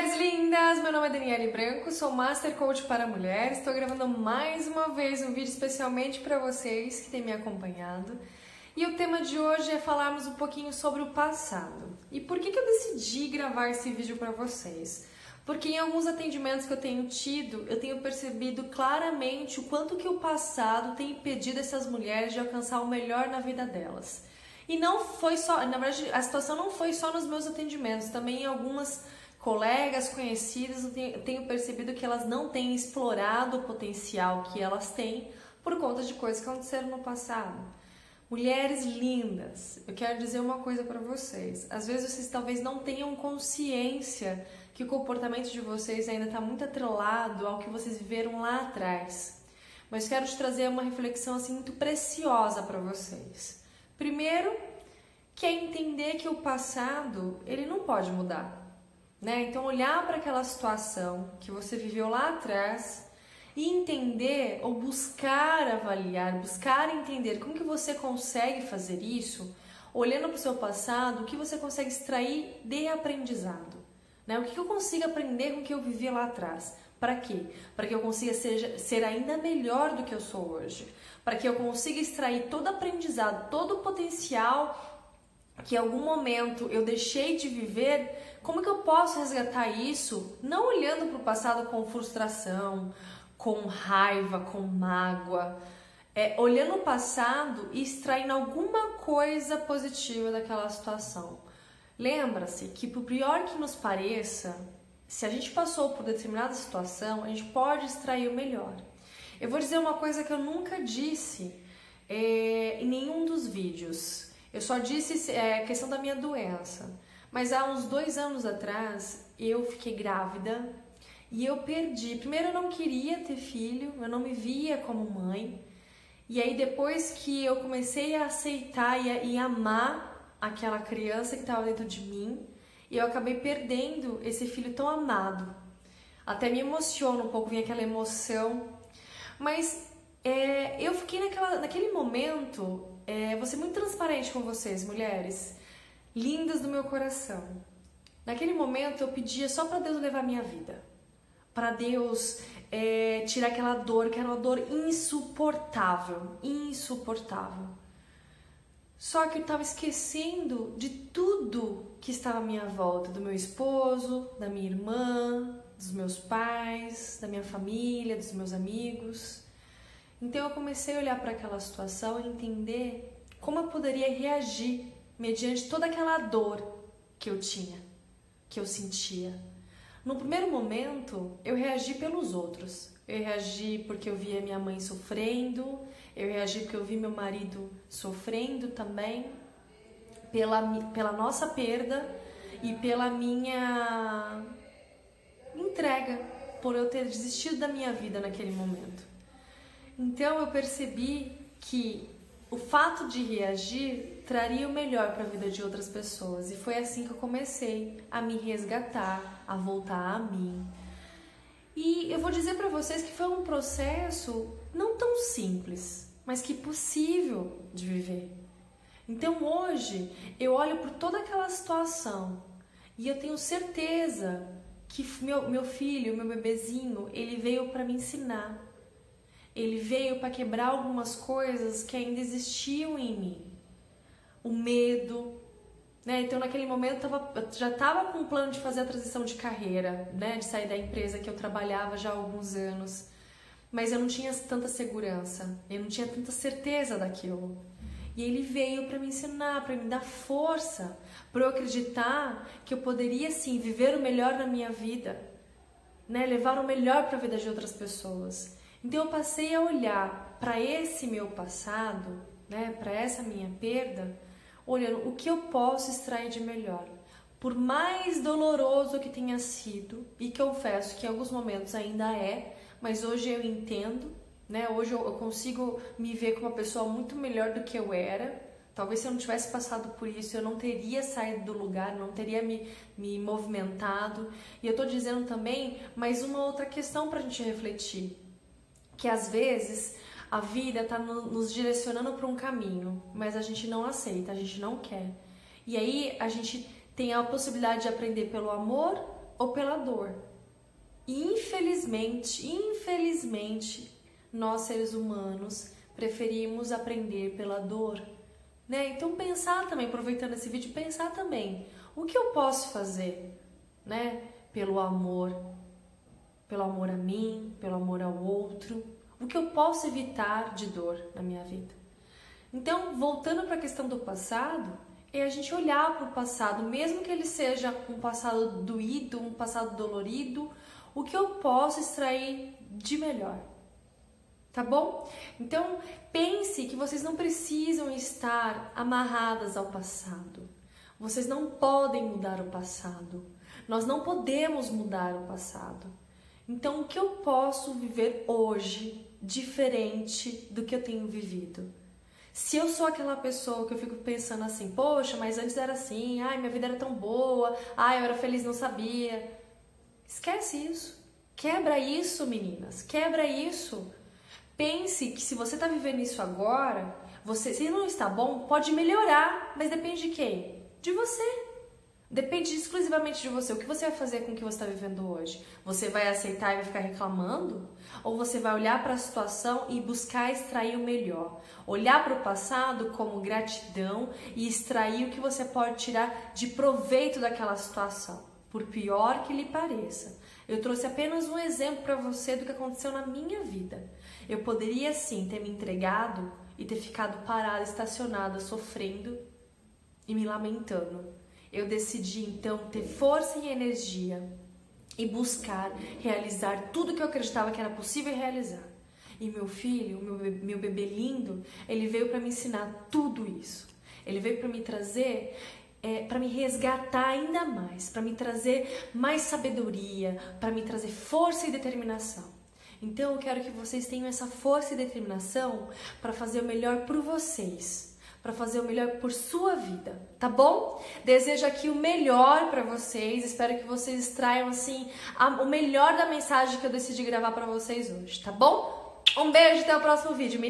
mulheres lindas! Meu nome é Daniele Branco, sou Master Coach para mulheres. Estou gravando mais uma vez um vídeo especialmente para vocês que têm me acompanhado. E o tema de hoje é falarmos um pouquinho sobre o passado. E por que, que eu decidi gravar esse vídeo para vocês? Porque em alguns atendimentos que eu tenho tido, eu tenho percebido claramente o quanto que o passado tem impedido essas mulheres de alcançar o melhor na vida delas. E não foi só, na verdade, a situação não foi só nos meus atendimentos, também em algumas colegas, conhecidas, eu tenho percebido que elas não têm explorado o potencial que elas têm por conta de coisas que aconteceram no passado. Mulheres lindas, eu quero dizer uma coisa para vocês. Às vezes vocês talvez não tenham consciência que o comportamento de vocês ainda está muito atrelado ao que vocês viveram lá atrás. Mas quero te trazer uma reflexão assim muito preciosa para vocês. Primeiro, que é entender que o passado ele não pode mudar. Né? Então, olhar para aquela situação que você viveu lá atrás e entender ou buscar avaliar, buscar entender como que você consegue fazer isso, olhando para o seu passado, o que você consegue extrair de aprendizado. Né? O que eu consigo aprender com o que eu vivi lá atrás? Para quê? Para que eu consiga ser, ser ainda melhor do que eu sou hoje. Para que eu consiga extrair todo aprendizado, todo o potencial que em algum momento eu deixei de viver, como que eu posso resgatar isso? Não olhando para o passado com frustração, com raiva, com mágoa, é, olhando o passado e extraindo alguma coisa positiva daquela situação. Lembra-se que, por pior que nos pareça, se a gente passou por determinada situação, a gente pode extrair o melhor. Eu vou dizer uma coisa que eu nunca disse é, em nenhum dos vídeos eu só disse é, a questão da minha doença. Mas há uns dois anos atrás, eu fiquei grávida e eu perdi. Primeiro, eu não queria ter filho, eu não me via como mãe. E aí, depois que eu comecei a aceitar e, a, e amar aquela criança que estava dentro de mim, eu acabei perdendo esse filho tão amado. Até me emociona um pouco, vem aquela emoção. Mas é, eu fiquei naquela, naquele momento é, vou ser muito transparente com vocês, mulheres, lindas do meu coração. Naquele momento eu pedia só para Deus levar minha vida, para Deus é, tirar aquela dor, que era uma dor insuportável, insuportável. Só que eu estava esquecendo de tudo que estava à minha volta, do meu esposo, da minha irmã, dos meus pais, da minha família, dos meus amigos. Então eu comecei a olhar para aquela situação e entender como eu poderia reagir mediante toda aquela dor que eu tinha, que eu sentia. No primeiro momento, eu reagi pelos outros. Eu reagi porque eu via minha mãe sofrendo, eu reagi porque eu vi meu marido sofrendo também, pela, pela nossa perda e pela minha entrega, por eu ter desistido da minha vida naquele momento. Então eu percebi que o fato de reagir traria o melhor para a vida de outras pessoas e foi assim que eu comecei a me resgatar, a voltar a mim. E eu vou dizer para vocês que foi um processo não tão simples, mas que possível de viver. Então hoje eu olho por toda aquela situação e eu tenho certeza que meu, meu filho, meu bebezinho, ele veio para me ensinar ele veio para quebrar algumas coisas que ainda existiam em mim. O medo, né? Então naquele momento tava, já estava com um plano de fazer a transição de carreira, né? De sair da empresa que eu trabalhava já há alguns anos. Mas eu não tinha tanta segurança, eu não tinha tanta certeza daquilo. E ele veio para me ensinar, para me dar força, para eu acreditar que eu poderia sim viver o melhor na minha vida, né? Levar o melhor para a vida de outras pessoas. Então eu passei a olhar para esse meu passado, né, para essa minha perda, olhando o que eu posso extrair de melhor. Por mais doloroso que tenha sido, e que eu confesso que em alguns momentos ainda é, mas hoje eu entendo, né? Hoje eu consigo me ver como uma pessoa muito melhor do que eu era. Talvez se eu não tivesse passado por isso, eu não teria saído do lugar, não teria me, me movimentado. E eu tô dizendo também mais uma outra questão para a gente refletir que às vezes a vida está no, nos direcionando para um caminho, mas a gente não aceita, a gente não quer. E aí a gente tem a possibilidade de aprender pelo amor ou pela dor. E infelizmente, infelizmente, nós seres humanos preferimos aprender pela dor. Né? Então pensar também, aproveitando esse vídeo, pensar também, o que eu posso fazer, né? Pelo amor, pelo amor a mim, pelo amor ao outro, o que eu posso evitar de dor na minha vida. Então, voltando para a questão do passado, é a gente olhar para o passado, mesmo que ele seja um passado doído, um passado dolorido, o que eu posso extrair de melhor. Tá bom? Então, pense que vocês não precisam estar amarradas ao passado. Vocês não podem mudar o passado. Nós não podemos mudar o passado. Então, o que eu posso viver hoje diferente do que eu tenho vivido? Se eu sou aquela pessoa que eu fico pensando assim, poxa, mas antes era assim, ai, minha vida era tão boa, ai, eu era feliz, não sabia. Esquece isso. Quebra isso, meninas. Quebra isso. Pense que se você está vivendo isso agora, você, se não está bom, pode melhorar, mas depende de quem? De você. Depende exclusivamente de você. O que você vai fazer com o que você está vivendo hoje? Você vai aceitar e vai ficar reclamando? Ou você vai olhar para a situação e buscar extrair o melhor? Olhar para o passado como gratidão e extrair o que você pode tirar de proveito daquela situação, por pior que lhe pareça. Eu trouxe apenas um exemplo para você do que aconteceu na minha vida. Eu poderia sim ter me entregado e ter ficado parada, estacionada, sofrendo e me lamentando eu decidi então ter força e energia e buscar realizar tudo que eu acreditava que era possível realizar. E meu filho, meu, meu bebê lindo, ele veio para me ensinar tudo isso. Ele veio para me trazer, é, para me resgatar ainda mais, para me trazer mais sabedoria, para me trazer força e determinação. Então eu quero que vocês tenham essa força e determinação para fazer o melhor por vocês para fazer o melhor por sua vida, tá bom? Desejo aqui o melhor para vocês. Espero que vocês extraiam assim a, o melhor da mensagem que eu decidi gravar para vocês hoje, tá bom? Um beijo até o próximo vídeo, meninas.